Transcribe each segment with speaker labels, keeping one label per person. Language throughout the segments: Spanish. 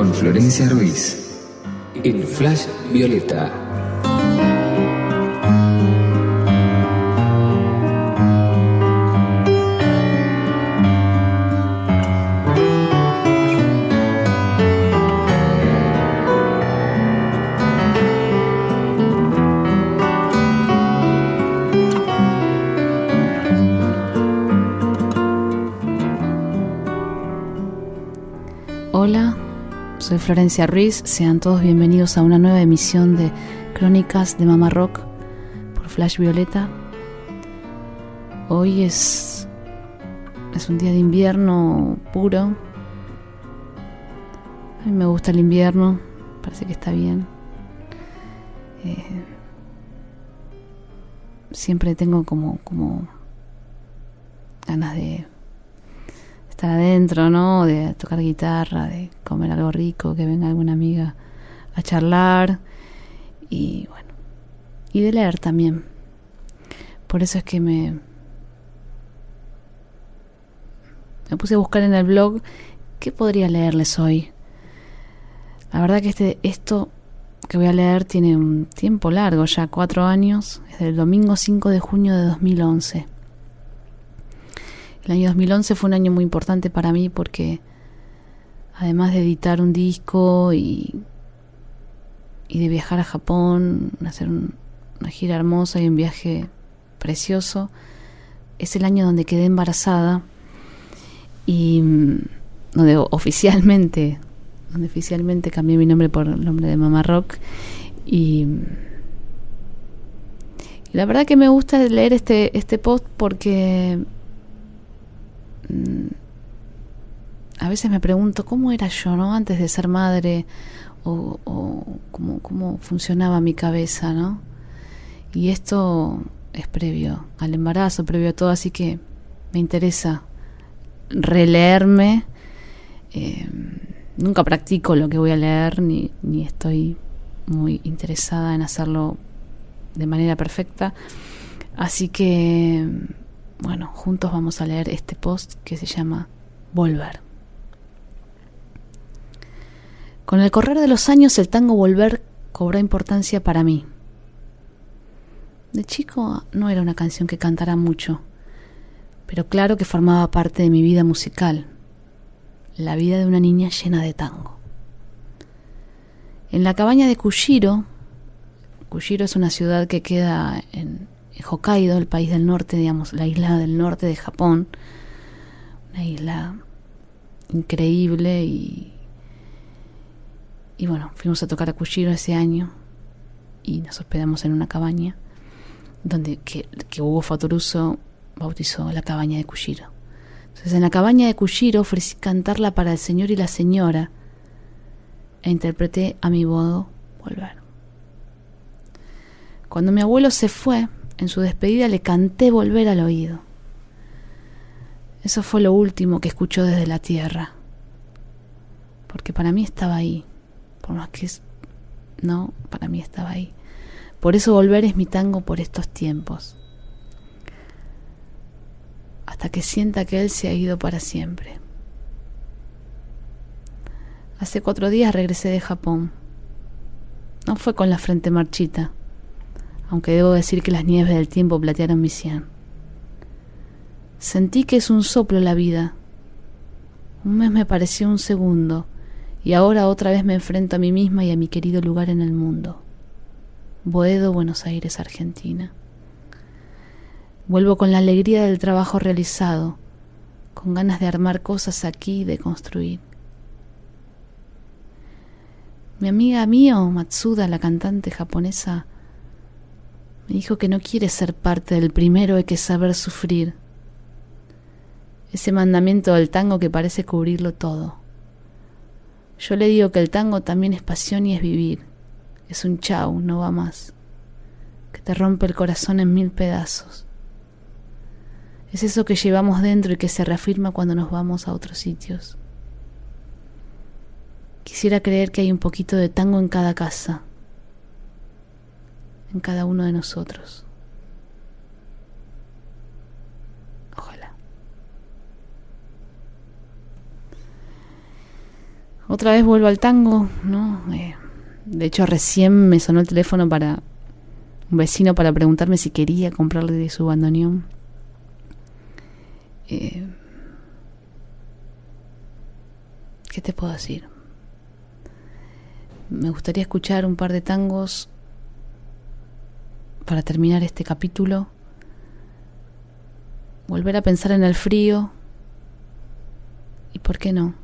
Speaker 1: con Florencia Ruiz en Flash Violeta.
Speaker 2: Soy Florencia Ruiz. Sean todos bienvenidos a una nueva emisión de Crónicas de Mamá Rock por Flash Violeta. Hoy es, es un día de invierno puro. A mí me gusta el invierno, parece que está bien. Eh, siempre tengo como, como ganas de estar adentro, ¿no? De tocar guitarra, de comer algo rico, que venga alguna amiga a charlar y bueno, y de leer también. Por eso es que me me puse a buscar en el blog qué podría leerles hoy. La verdad que este esto que voy a leer tiene un tiempo largo, ya cuatro años, es del domingo 5 de junio de 2011. El año 2011 fue un año muy importante para mí porque además de editar un disco y, y de viajar a Japón, hacer una gira hermosa y un viaje precioso, es el año donde quedé embarazada y mm, donde oficialmente, donde oficialmente cambié mi nombre por el nombre de Mamá Rock y, y la verdad que me gusta leer este, este post porque a veces me pregunto cómo era yo, ¿no? Antes de ser madre o, cómo, funcionaba mi cabeza, ¿no? Y esto es previo al embarazo, previo a todo, así que me interesa releerme. Eh, nunca practico lo que voy a leer, ni estoy muy interesada en hacerlo de manera perfecta. Así que, bueno, juntos vamos a leer este post que se llama Volver. Con el correr de los años el tango Volver cobró importancia para mí. De chico no era una canción que cantara mucho, pero claro que formaba parte de mi vida musical, la vida de una niña llena de tango. En la cabaña de Kushiro, Kushiro es una ciudad que queda en, Hokkaido, el país del norte, digamos, la isla del norte de Japón, una isla increíble y y bueno, fuimos a tocar a Kushiro ese año y nos hospedamos en una cabaña donde que, Hugo Fatoruso bautizó la cabaña de Kushiro. Entonces en la cabaña de Kushiro ofrecí cantarla para el señor y la señora e interpreté a mi modo volver. Cuando mi abuelo se fue, en su despedida le canté volver al oído. Eso fue lo último que escuchó desde la tierra, porque para mí estaba ahí, por más que es, no, para mí estaba ahí. Por eso volver es mi tango por estos tiempos. Hasta que sienta que él se ha ido para siempre. Hace cuatro días regresé de Japón. No fue con la frente marchita, aunque debo decir que las nieves del tiempo platearon mi sien. Sentí que es un soplo la vida. Un mes me pareció un segundo y ahora otra vez me enfrento a mí misma y a mi querido lugar en el mundo. Boedo, Buenos Aires, Argentina. Vuelvo con la alegría del trabajo realizado, con ganas de armar cosas aquí y de construir. Mi amiga Mio Matsuda, la cantante japonesa, me dijo que no quiere ser parte del primero hay que saber sufrir. Ese mandamiento del tango que parece cubrirlo todo. Yo le digo que el tango también es pasión y es vivir. Es un chau, no va más. Que te rompe el corazón en mil pedazos. Es eso que llevamos dentro y que se reafirma cuando nos vamos a otros sitios. Quisiera creer que hay un poquito de tango en cada casa, en cada uno de nosotros. Ojalá. Otra vez vuelvo al tango, ¿no? Eh, de hecho, recién me sonó el teléfono para un vecino para preguntarme si quería comprarle su bandoneón. Eh, ¿Qué te puedo decir? Me gustaría escuchar un par de tangos para terminar este capítulo. Volver a pensar en el frío. ¿Y por qué no?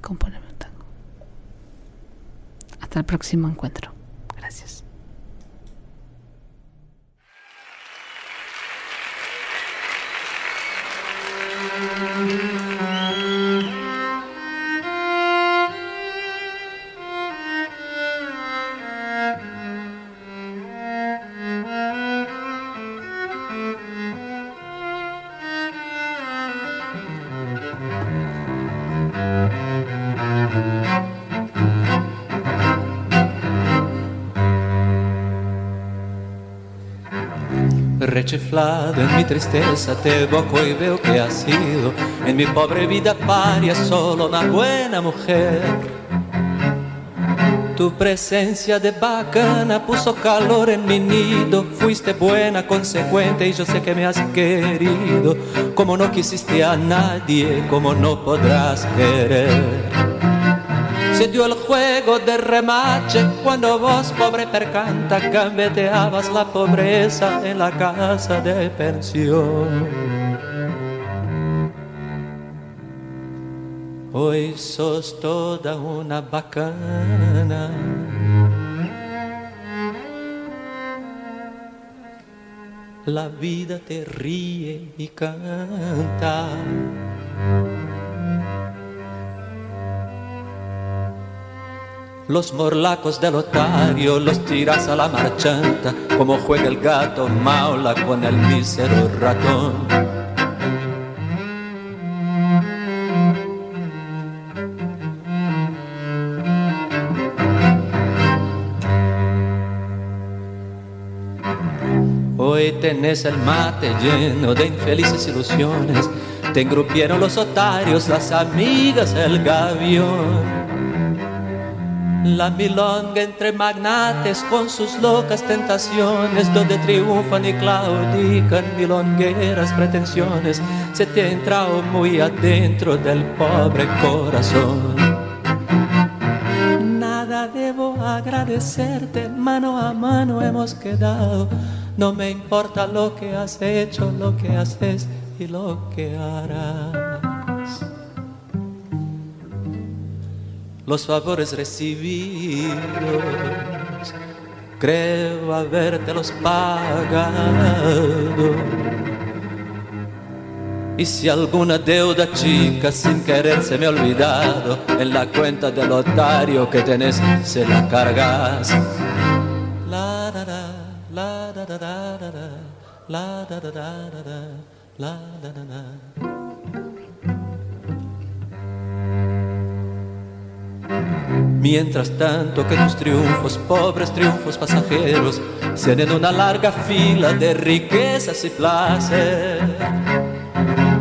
Speaker 2: Componerme un tango. Hasta el próximo encuentro. Gracias.
Speaker 3: Rechiflado en mi tristeza te evoco y veo que has sido en mi pobre vida paria solo una buena mujer. Tu presencia de bacana puso calor en mi nido, fuiste buena, consecuente y yo sé que me has querido, como no quisiste a nadie, como no podrás querer dio el juego de remache cuando vos, pobre percanta, gambeteabas la pobreza en la casa de pensión. Hoy sos toda una bacana. La vida te ríe y canta. Los morlacos del otario los tiras a la marchanta, como juega el gato maula con el mísero ratón. Hoy tenés el mate lleno de infelices ilusiones, te engrupieron los otarios, las amigas, el gavión. La milonga entre magnates con sus locas tentaciones, donde triunfan y claudican milongueras pretensiones, se te ha entrado muy adentro del pobre corazón. Nada debo agradecerte, mano a mano hemos quedado. No me importa lo que has hecho, lo que haces y lo que harás. Los favores recibidos, creo habértelos pagado. Y si alguna deuda chica sin querer se me ha olvidado, en la cuenta del otario que tenés se la cargas. La da da, la da da da da, la da da da da, la da da da. Mientras tanto que tus triunfos, pobres triunfos pasajeros, sean en una larga fila de riquezas y placer.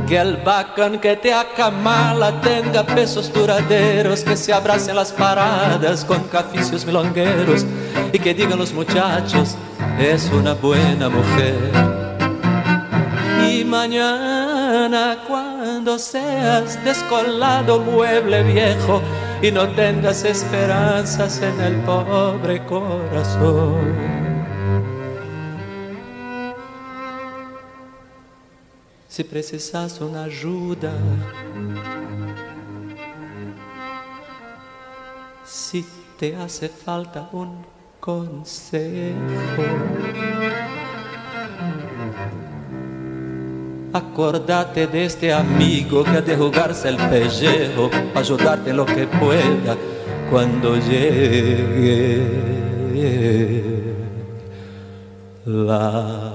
Speaker 3: Que el bacán que te acamala tenga pesos duraderos, que se abracen las paradas con caficios milongueros y que digan los muchachos, es una buena mujer. Y mañana cuando seas descolado mueble viejo, y no tengas esperanzas en el pobre corazón. Si precisas una ayuda, si te hace falta un consejo, Acordate de este amigo que ha de jugarse el pellejo para ayudarte lo que pueda cuando llegue la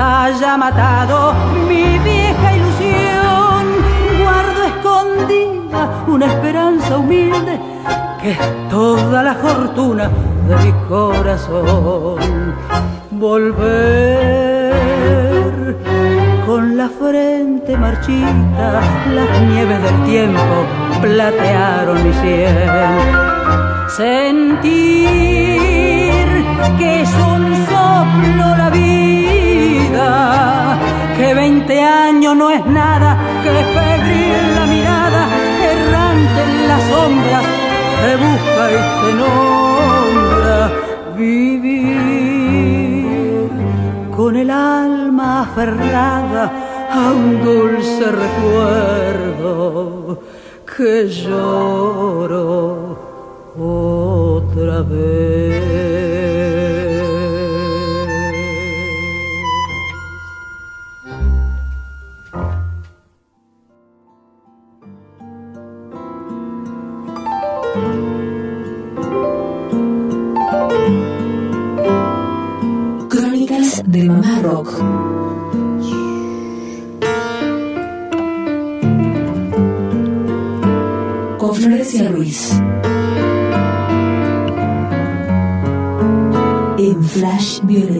Speaker 4: haya matado mi vieja ilusión, guardo escondida una esperanza humilde que es toda la fortuna de mi corazón. Volver con la frente marchita, las nieves del tiempo platearon mi sien. Sentir que es un soplo la vida, que veinte años no es nada, que febril la mirada, errante en las sombras, te busca y te nombra vivir con el alma aferrada a un dulce recuerdo que lloro otra vez.
Speaker 5: Con Florencia Ruiz. En Flash Violeta.